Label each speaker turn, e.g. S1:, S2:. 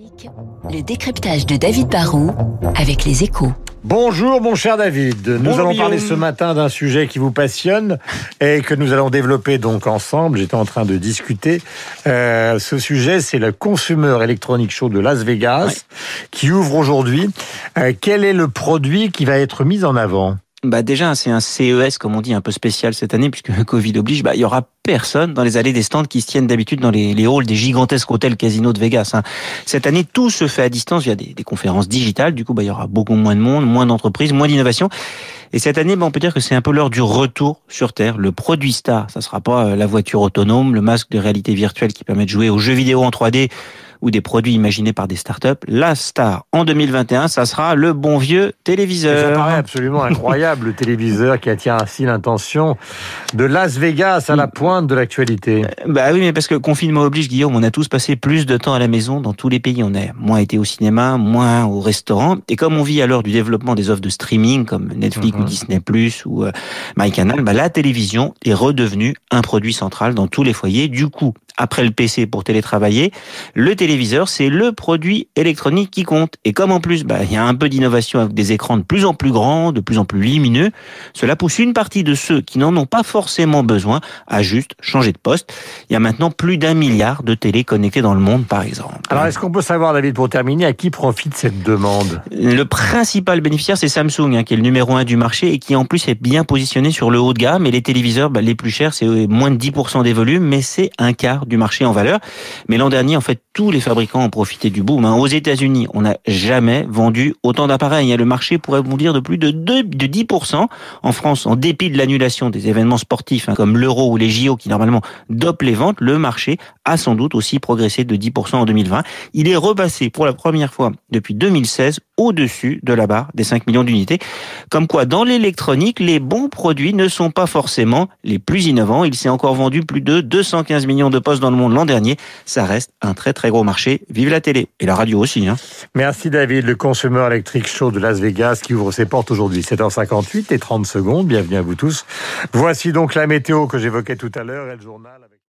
S1: Classique, le décryptage de David Barrault avec les échos.
S2: Bonjour mon cher David, nous
S3: Bonjour,
S2: allons parler ce matin d'un sujet qui vous passionne et que nous allons développer donc ensemble. J'étais en train de discuter. Euh, ce sujet, c'est le Consumer Electronic Show de Las Vegas qui ouvre aujourd'hui. Euh, quel est le produit qui va être mis en avant?
S3: Bah déjà, c'est un CES, comme on dit, un peu spécial cette année, puisque Covid oblige. Bah, il y aura personne dans les allées des stands qui se tiennent d'habitude dans les, les halls des gigantesques hôtels casinos de Vegas. hein. Cette année, tout se fait à distance via des, des conférences digitales. Du coup, bah, il y aura beaucoup moins de monde, moins d'entreprises, moins d'innovation. Et cette année, bah, on peut dire que c'est un peu l'heure du retour sur Terre. Le produit star, ça sera pas euh, la voiture autonome, le masque de réalité virtuelle qui permet de jouer aux jeux vidéo en 3D ou des produits imaginés par des startups. La star en 2021, ça sera le bon vieux
S2: Ça
S3: téléviseur.
S2: paraît absolument incroyable, le téléviseur qui attire ainsi l'intention de Las Vegas à la pointe de l'actualité.
S3: Bah oui, mais parce que confinement oblige, Guillaume, on a tous passé plus de temps à la maison dans tous les pays. On a moins été au cinéma, moins au restaurant. Et comme on vit à l'heure du développement des offres de streaming comme Netflix
S2: Mhm.
S3: ou Disney Plus ou euh, MyCanal, bah la télévision est redevenue un produit central dans tous les foyers. Du coup, après le PC pour télétravailler, le téléviseur, c'est le produit électronique qui compte. Et comme en plus, bah, il y a un peu d'innovation avec des écrans de plus en plus grands, de plus en plus lumineux, cela pousse une partie de ceux qui n'en ont pas forcément besoin à juste changer de poste. Il y a maintenant plus d'un milliard de télé connectées dans le monde, par exemple.
S2: Alors, est-ce qu'on peut savoir, David, pour terminer, à qui profite cette demande?
S3: Le principal bénéficiaire, c'est Samsung, hein, qui est le numéro un du marché et qui en plus est bien positionné sur le haut de gamme. Et les téléviseurs, bah, les plus chers, c'est euh, moins de 10% des volumes, mais c'est un quart du marché en valeur. Mais l'an dernier, en fait, tous les fabricants ont profité du boom. hein. Aux États-Unis, on n'a jamais vendu autant d'appareils. hein. Le marché pourrait bondir de plus de, 2, de 10%. En France, en dépit de l'annulation des événements sportifs hein, comme l'Euro ou les JO qui normalement dopent les ventes, le marché a sans doute aussi progressé de 10% en 2020. Il est repassé pour la première fois depuis 2016 au-dessus de la barre des 5 millions d'unités. Comme quoi, dans l'électronique, les bons produits ne sont pas forcément les plus innovants. Il s'est encore vendu plus de 215 millions de postes dans le monde l'an dernier. Ça reste un très très gros marché. Vive la télé et la radio aussi. Hein.
S2: Merci David, le Consumer Electric Show de Las Vegas qui ouvre ses portes aujourd'hui. 7h58 et 30 secondes. Bienvenue à vous tous. Voici donc la météo que j'évoquais tout à l'heure et le journal avec...